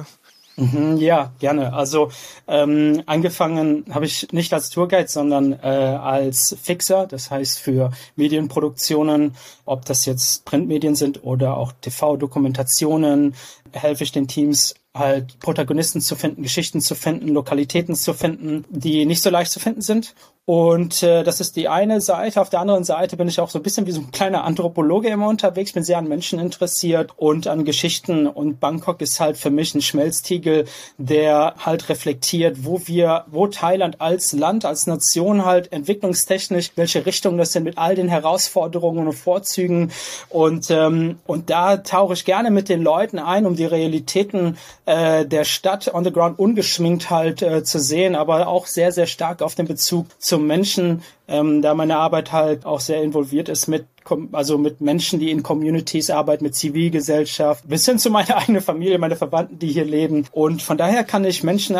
Mhm, ja, gerne. Also ähm, angefangen habe ich nicht als Tourguide, sondern äh, als Fixer, das heißt für Medienproduktionen, ob das jetzt Printmedien sind oder auch TV-Dokumentationen, helfe ich den Teams halt Protagonisten zu finden, Geschichten zu finden, Lokalitäten zu finden, die nicht so leicht zu finden sind und äh, das ist die eine Seite. Auf der anderen Seite bin ich auch so ein bisschen wie so ein kleiner Anthropologe immer unterwegs, bin sehr an Menschen interessiert und an Geschichten. Und Bangkok ist halt für mich ein Schmelztiegel, der halt reflektiert, wo wir, wo Thailand als Land, als Nation halt entwicklungstechnisch, welche Richtung das sind mit all den Herausforderungen und Vorzügen. Und, ähm, und da tauche ich gerne mit den Leuten ein, um die Realitäten äh, der Stadt on the ground ungeschminkt halt äh, zu sehen, aber auch sehr, sehr stark auf den Bezug zu zum Menschen, ähm, da meine Arbeit halt auch sehr involviert ist mit also mit Menschen, die in Communities arbeiten, mit Zivilgesellschaft, bis hin zu meiner eigenen Familie, meine Verwandten, die hier leben. Und von daher kann ich Menschen,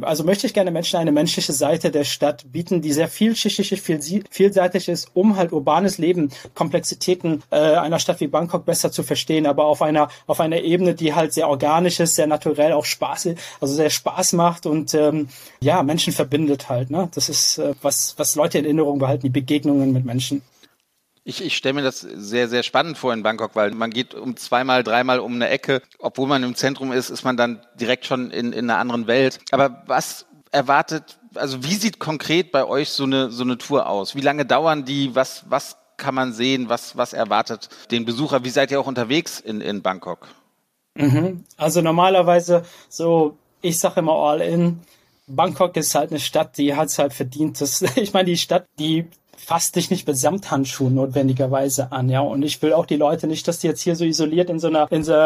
also möchte ich gerne Menschen eine menschliche Seite der Stadt bieten, die sehr vielschichtig, vielseitig ist, um halt urbanes Leben, Komplexitäten äh, einer Stadt wie Bangkok besser zu verstehen, aber auf einer auf einer Ebene, die halt sehr organisch ist, sehr naturell, auch Spaß, also sehr Spaß macht und ähm, ja Menschen verbindet halt. Ne, das ist äh, was was Leute in Erinnerung behalten, die Begegnungen mit Menschen. Ich, ich stelle mir das sehr, sehr spannend vor in Bangkok, weil man geht um zweimal, dreimal um eine Ecke. Obwohl man im Zentrum ist, ist man dann direkt schon in, in einer anderen Welt. Aber was erwartet, also wie sieht konkret bei euch so eine, so eine Tour aus? Wie lange dauern die? Was, was kann man sehen? Was, was erwartet den Besucher? Wie seid ihr auch unterwegs in, in Bangkok? Mhm. Also normalerweise so, ich sage immer all in. Bangkok ist halt eine Stadt, die hat es halt verdient. Das, ich meine, die Stadt, die fass dich nicht mit Samthandschuhen notwendigerweise an, ja. Und ich will auch die Leute nicht, dass die jetzt hier so isoliert in so einer, in so in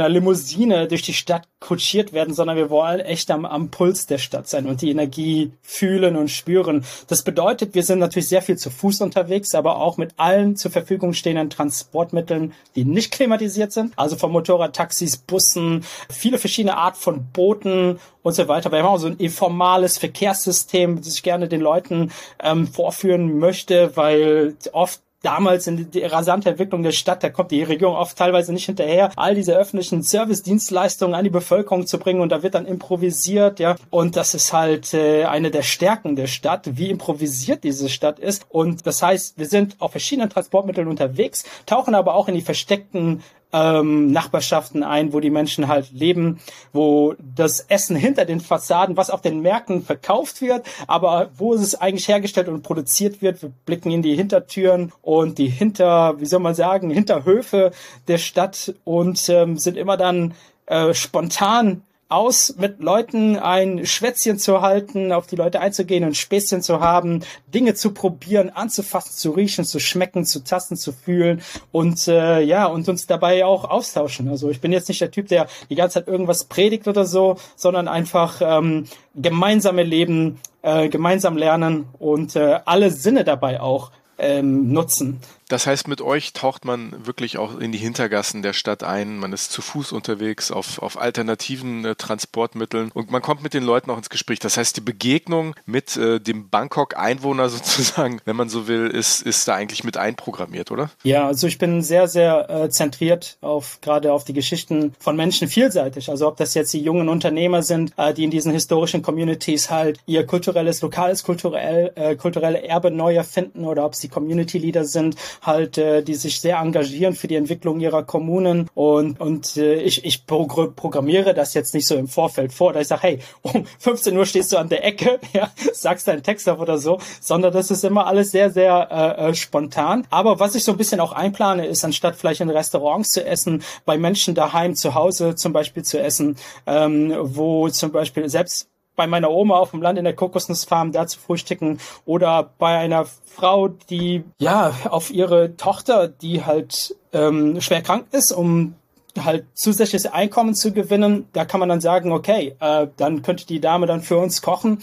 einer Limousine durch die Stadt kutschiert werden, sondern wir wollen echt am, am Puls der Stadt sein und die Energie fühlen und spüren. Das bedeutet, wir sind natürlich sehr viel zu Fuß unterwegs, aber auch mit allen zur Verfügung stehenden Transportmitteln, die nicht klimatisiert sind. Also von Motorrad, Taxis, Bussen, viele verschiedene Art von Booten und so weiter. Wir haben so ein informales Verkehrssystem, das ich gerne den Leuten ähm, vorführen möchte, weil oft damals in die rasante Entwicklung der Stadt, da kommt die Regierung oft teilweise nicht hinterher, all diese öffentlichen Service-Dienstleistungen an die Bevölkerung zu bringen und da wird dann improvisiert, ja. Und das ist halt äh, eine der Stärken der Stadt, wie improvisiert diese Stadt ist. Und das heißt, wir sind auf verschiedenen Transportmitteln unterwegs, tauchen aber auch in die versteckten ähm, Nachbarschaften ein, wo die Menschen halt leben, wo das Essen hinter den Fassaden, was auf den Märkten verkauft wird, aber wo es eigentlich hergestellt und produziert wird. Wir blicken in die Hintertüren und die Hinter, wie soll man sagen, Hinterhöfe der Stadt und ähm, sind immer dann äh, spontan aus, mit Leuten ein Schwätzchen zu halten, auf die Leute einzugehen und Späßchen zu haben, Dinge zu probieren, anzufassen, zu riechen, zu schmecken, zu tasten, zu fühlen und äh, ja, und uns dabei auch austauschen. Also ich bin jetzt nicht der Typ, der die ganze Zeit irgendwas predigt oder so, sondern einfach ähm, gemeinsame Leben, äh, gemeinsam lernen und äh, alle Sinne dabei auch ähm, nutzen. Das heißt, mit euch taucht man wirklich auch in die Hintergassen der Stadt ein. Man ist zu Fuß unterwegs auf, auf alternativen äh, Transportmitteln und man kommt mit den Leuten auch ins Gespräch. Das heißt, die Begegnung mit äh, dem Bangkok-Einwohner sozusagen, wenn man so will, ist, ist da eigentlich mit einprogrammiert, oder? Ja, also ich bin sehr, sehr äh, zentriert auf gerade auf die Geschichten von Menschen vielseitig. Also ob das jetzt die jungen Unternehmer sind, äh, die in diesen historischen Communities halt ihr kulturelles, lokales kulturell, äh, kulturelle Erbe neu erfinden oder ob es die Community Leader sind, halt, äh, die sich sehr engagieren für die Entwicklung ihrer Kommunen und, und äh, ich, ich programmiere das jetzt nicht so im Vorfeld vor, da ich sage, hey, um 15 Uhr stehst du an der Ecke, ja, sagst deinen Text auf oder so, sondern das ist immer alles sehr, sehr äh, äh, spontan. Aber was ich so ein bisschen auch einplane, ist, anstatt vielleicht in Restaurants zu essen, bei Menschen daheim zu Hause zum Beispiel zu essen, ähm, wo zum Beispiel selbst bei meiner Oma auf dem Land in der Kokosnussfarm da zu frühstücken oder bei einer Frau, die ja auf ihre Tochter, die halt ähm, schwer krank ist, um halt zusätzliches Einkommen zu gewinnen, da kann man dann sagen, okay, äh, dann könnte die Dame dann für uns kochen.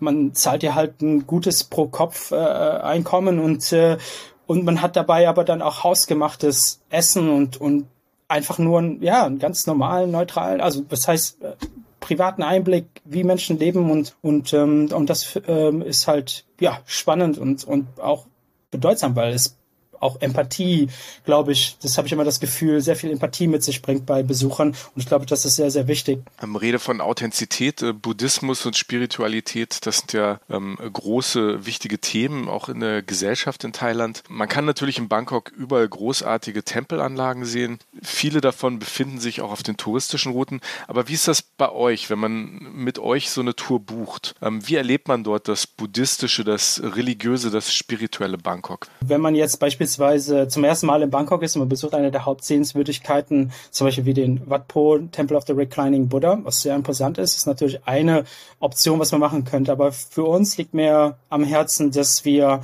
Man zahlt ihr halt ein gutes pro Kopf äh, und äh, und man hat dabei aber dann auch hausgemachtes Essen und und einfach nur ein, ja, einen ganz normalen, neutralen, also das heißt äh, privaten Einblick, wie Menschen leben und und ähm, und das ähm, ist halt ja spannend und und auch bedeutsam, weil es auch Empathie, glaube ich, das habe ich immer das Gefühl, sehr viel Empathie mit sich bringt bei Besuchern. Und ich glaube, das ist sehr, sehr wichtig. Ähm, Rede von Authentizität, äh, Buddhismus und Spiritualität, das sind ja ähm, große, wichtige Themen, auch in der Gesellschaft in Thailand. Man kann natürlich in Bangkok überall großartige Tempelanlagen sehen. Viele davon befinden sich auch auf den touristischen Routen. Aber wie ist das bei euch, wenn man mit euch so eine Tour bucht? Ähm, wie erlebt man dort das Buddhistische, das Religiöse, das spirituelle Bangkok? Wenn man jetzt beispielsweise beispielsweise zum ersten Mal in Bangkok ist und man besucht eine der Hauptsehenswürdigkeiten, zum Beispiel wie den Wat Po Temple of the Reclining Buddha, was sehr imposant ist, ist natürlich eine Option, was man machen könnte. Aber für uns liegt mir am Herzen, dass wir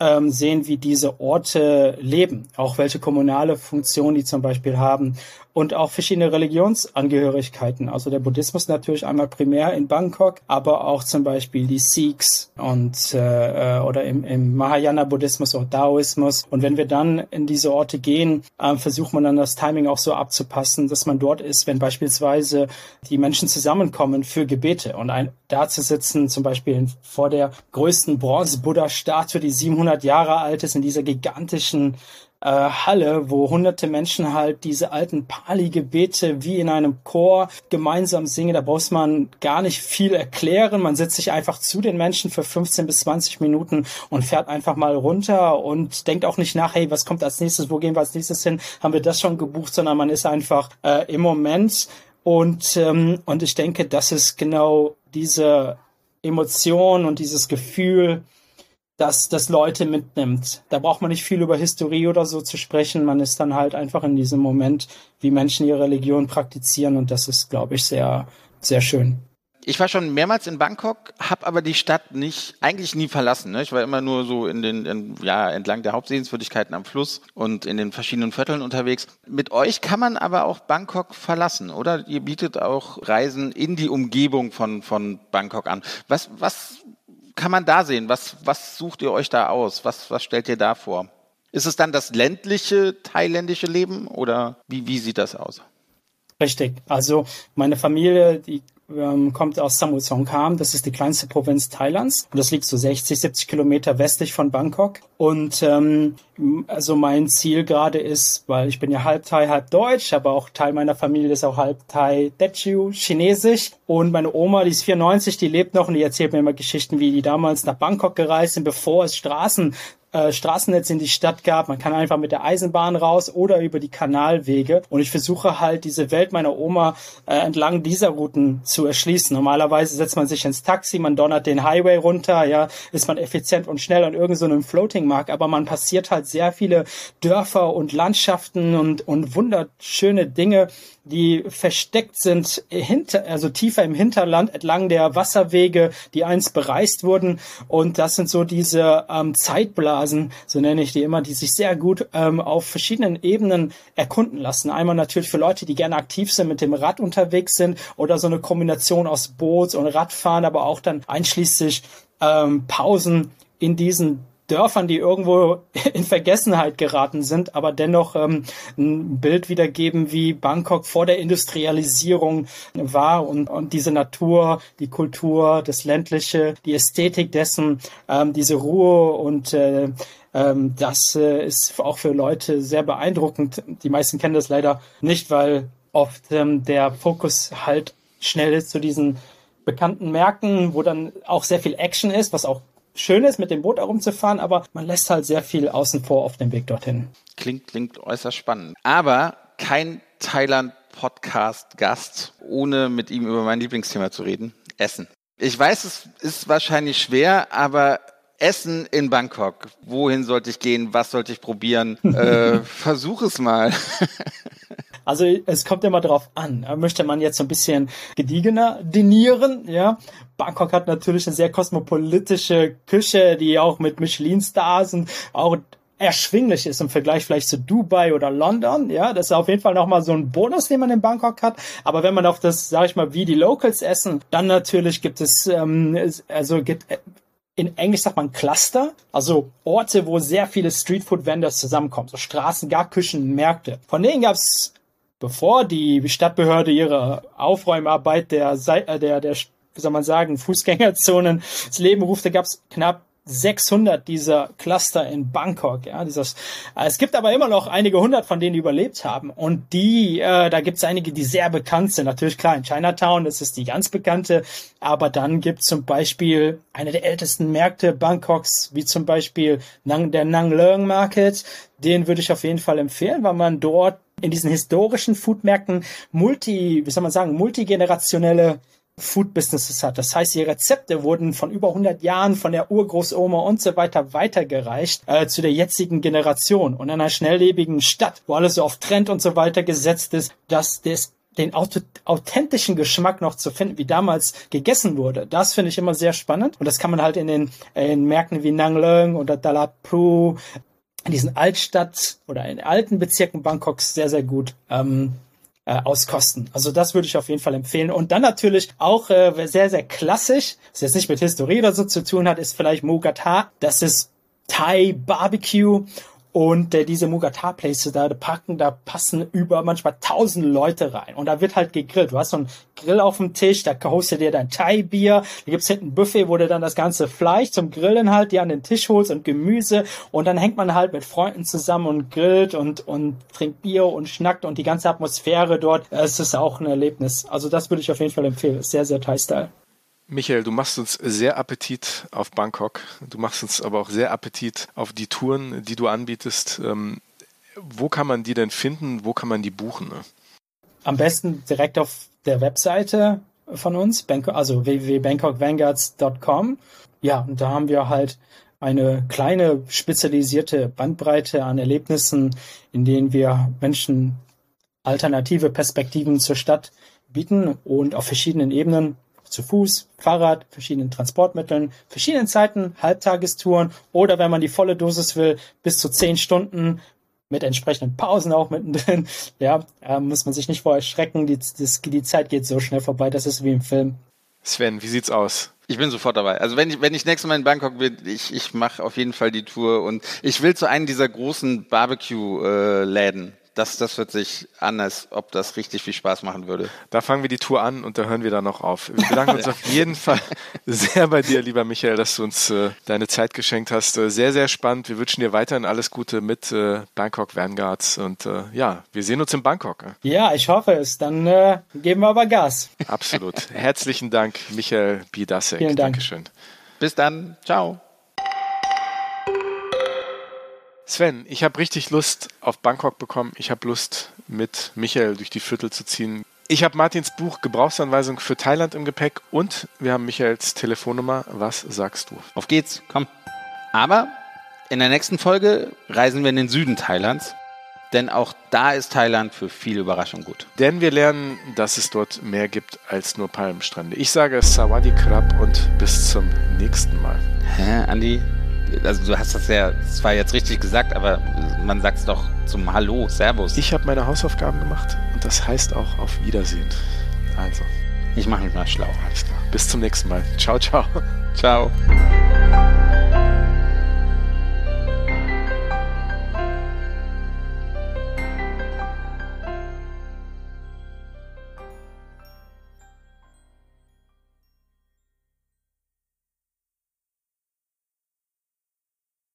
ähm, sehen, wie diese Orte leben, auch welche kommunale Funktion die zum Beispiel haben und auch verschiedene Religionsangehörigkeiten. Also der Buddhismus natürlich einmal primär in Bangkok, aber auch zum Beispiel die Sikhs und äh, oder im, im Mahayana-Buddhismus oder Daoismus. Und wenn wir dann in diese Orte gehen, äh, versucht man dann das Timing auch so abzupassen, dass man dort ist, wenn beispielsweise die Menschen zusammenkommen für Gebete und ein, da zu sitzen, zum Beispiel vor der größten Bronze-Buddha-Statue, die 700 Jahre alt ist, in dieser gigantischen äh, Halle, wo hunderte Menschen halt diese alten Pali-Gebete wie in einem Chor gemeinsam singen. Da braucht man gar nicht viel erklären. Man setzt sich einfach zu den Menschen für 15 bis 20 Minuten und fährt einfach mal runter und denkt auch nicht nach, hey, was kommt als nächstes, wo gehen wir als nächstes hin? Haben wir das schon gebucht, sondern man ist einfach äh, im Moment und, ähm, und ich denke, das ist genau diese Emotion und dieses Gefühl, dass das Leute mitnimmt. Da braucht man nicht viel über Historie oder so zu sprechen. Man ist dann halt einfach in diesem Moment, wie Menschen ihre Religion praktizieren und das ist, glaube ich, sehr, sehr schön. Ich war schon mehrmals in Bangkok, habe aber die Stadt nicht, eigentlich nie verlassen. Ne? Ich war immer nur so in den, in, ja, entlang der Hauptsehenswürdigkeiten am Fluss und in den verschiedenen Vierteln unterwegs. Mit euch kann man aber auch Bangkok verlassen, oder? Ihr bietet auch Reisen in die Umgebung von, von Bangkok an. Was, was kann man da sehen? Was, was sucht ihr euch da aus? Was, was stellt ihr da vor? Ist es dann das ländliche thailändische Leben oder wie, wie sieht das aus? Richtig. Also meine Familie, die ähm, kommt aus Samut Songkham. Das ist die kleinste Provinz Thailands und das liegt so 60, 70 Kilometer westlich von Bangkok. Und ähm, also mein Ziel gerade ist, weil ich bin ja halb Thai, halb Deutsch, aber auch Teil meiner Familie ist auch halb Thai, Techu, Chinesisch. Und meine Oma, die ist 94, die lebt noch und die erzählt mir immer Geschichten, wie die damals nach Bangkok gereist sind, bevor es Straßen äh, Straßennetz in die Stadt gab. Man kann einfach mit der Eisenbahn raus oder über die Kanalwege. Und ich versuche halt diese Welt meiner Oma äh, entlang dieser Routen zu erschließen. Normalerweise setzt man sich ins Taxi, man donnert den Highway runter, ja, ist man effizient und schnell an irgendeinem so Floating Markt, aber man passiert halt sehr viele Dörfer und Landschaften und, und wunderschöne Dinge, die versteckt sind hinter, also tiefer im Hinterland entlang der Wasserwege, die einst bereist wurden. Und das sind so diese ähm, Zeitblasen, so nenne ich die immer, die sich sehr gut ähm, auf verschiedenen Ebenen erkunden lassen. Einmal natürlich für Leute, die gerne aktiv sind, mit dem Rad unterwegs sind oder so eine Kombination aus Boot und Radfahren, aber auch dann einschließlich ähm, Pausen in diesen Dörfern, die irgendwo in Vergessenheit geraten sind, aber dennoch ähm, ein Bild wiedergeben, wie Bangkok vor der Industrialisierung war und, und diese Natur, die Kultur, das ländliche, die Ästhetik dessen, ähm, diese Ruhe und äh, ähm, das äh, ist auch für Leute sehr beeindruckend. Die meisten kennen das leider nicht, weil oft ähm, der Fokus halt schnell ist zu diesen bekannten Märkten, wo dann auch sehr viel Action ist, was auch schön ist, mit dem Boot herumzufahren, aber man lässt halt sehr viel außen vor auf dem Weg dorthin. Klingt, klingt äußerst spannend. Aber kein Thailand-Podcast-Gast, ohne mit ihm über mein Lieblingsthema zu reden. Essen. Ich weiß, es ist wahrscheinlich schwer, aber Essen in Bangkok. Wohin sollte ich gehen? Was sollte ich probieren? äh, versuch es mal. Also es kommt immer drauf an. Möchte man jetzt so ein bisschen gediegener dinieren, ja? Bangkok hat natürlich eine sehr kosmopolitische Küche, die auch mit Michelin-Stars und auch erschwinglich ist im Vergleich vielleicht zu Dubai oder London. Ja, das ist auf jeden Fall nochmal so ein Bonus, den man in Bangkok hat. Aber wenn man auf das, sage ich mal, wie die Locals essen, dann natürlich gibt es, ähm, also gibt in Englisch sagt man Cluster, also Orte, wo sehr viele Streetfood-Vendors zusammenkommen, so Straßen, gar Küchen, Märkte. Von denen gab es bevor die Stadtbehörde ihre Aufräumarbeit der, äh, der, der, wie soll man sagen, Fußgängerzonen ins Leben rufte, gab es knapp 600 dieser Cluster in Bangkok. Ja, dieses, äh, es gibt aber immer noch einige hundert von denen, die überlebt haben. Und die, äh, da gibt es einige, die sehr bekannt sind. Natürlich klar, in Chinatown, das ist die ganz bekannte. Aber dann gibt zum Beispiel eine der ältesten Märkte Bangkoks, wie zum Beispiel Nang, der Nang Leung Market. Den würde ich auf jeden Fall empfehlen, weil man dort in diesen historischen Foodmärkten multi, wie soll man sagen, multigenerationelle Food Businesses hat. Das heißt, die Rezepte wurden von über 100 Jahren von der Urgroßoma und so weiter weitergereicht äh, zu der jetzigen Generation. Und in einer schnelllebigen Stadt, wo alles so auf Trend und so weiter gesetzt ist, dass das den authentischen Geschmack noch zu finden, wie damals gegessen wurde. Das finde ich immer sehr spannend. Und das kann man halt in den in Märkten wie Nang Leung oder Dalapru diesen Altstadt oder in alten Bezirken Bangkoks sehr, sehr gut ähm, äh, auskosten. Also das würde ich auf jeden Fall empfehlen. Und dann natürlich auch äh, sehr, sehr klassisch, was jetzt nicht mit Historie oder so zu tun hat, ist vielleicht Mogata. Das ist Thai Barbecue und äh, diese Mugatar-Places da, da packen, da passen über manchmal tausend Leute rein. Und da wird halt gegrillt. Du hast so einen Grill auf dem Tisch, da holst du dir dein Thai-Bier. Da gibt's hinten ein Buffet, wo du dann das ganze Fleisch zum Grillen halt dir an den Tisch holst und Gemüse. Und dann hängt man halt mit Freunden zusammen und grillt und, und trinkt Bier und schnackt und die ganze Atmosphäre dort. Es ist auch ein Erlebnis. Also das würde ich auf jeden Fall empfehlen. Sehr, sehr Thai-Style. Michael, du machst uns sehr Appetit auf Bangkok. Du machst uns aber auch sehr Appetit auf die Touren, die du anbietest. Ähm, wo kann man die denn finden? Wo kann man die buchen? Ne? Am besten direkt auf der Webseite von uns, also www.bangkokvanguards.com. Ja, und da haben wir halt eine kleine spezialisierte Bandbreite an Erlebnissen, in denen wir Menschen alternative Perspektiven zur Stadt bieten und auf verschiedenen Ebenen zu Fuß, Fahrrad, verschiedenen Transportmitteln, verschiedenen Zeiten, Halbtagestouren oder wenn man die volle Dosis will, bis zu zehn Stunden mit entsprechenden Pausen auch mittendrin. Ja, äh, muss man sich nicht vorher schrecken. Die, das, die Zeit geht so schnell vorbei. Das ist wie im Film. Sven, wie sieht's aus? Ich bin sofort dabei. Also wenn ich, wenn ich nächstes Mal in Bangkok bin, ich, ich mache auf jeden Fall die Tour und ich will zu einem dieser großen Barbecue-Läden. Das, das hört sich an, als ob das richtig viel Spaß machen würde. Da fangen wir die Tour an und da hören wir dann noch auf. Wir bedanken uns auf jeden Fall sehr bei dir, lieber Michael, dass du uns äh, deine Zeit geschenkt hast. Äh, sehr, sehr spannend. Wir wünschen dir weiterhin alles Gute mit äh, Bangkok Vanguards und äh, ja, wir sehen uns in Bangkok. Ja, ich hoffe es. Dann äh, geben wir aber Gas. Absolut. Herzlichen Dank, Michael Bidasek. Vielen Dank. Dankeschön. Bis dann. Ciao. Sven, ich habe richtig Lust auf Bangkok bekommen. Ich habe Lust, mit Michael durch die Viertel zu ziehen. Ich habe Martins Buch Gebrauchsanweisung für Thailand im Gepäck und wir haben Michaels Telefonnummer. Was sagst du? Auf geht's, komm. Aber in der nächsten Folge reisen wir in den Süden Thailands, denn auch da ist Thailand für viele Überraschungen gut. Denn wir lernen, dass es dort mehr gibt als nur Palmstrände. Ich sage Sawadee Krab und bis zum nächsten Mal. Hä, Andi? Also du hast das ja zwar jetzt richtig gesagt, aber man sagt es doch zum Hallo, Servus. Ich habe meine Hausaufgaben gemacht und das heißt auch auf Wiedersehen. Also, Ich mache mich mal schlau. alles klar. Bis zum nächsten Mal. Ciao, ciao. Ciao.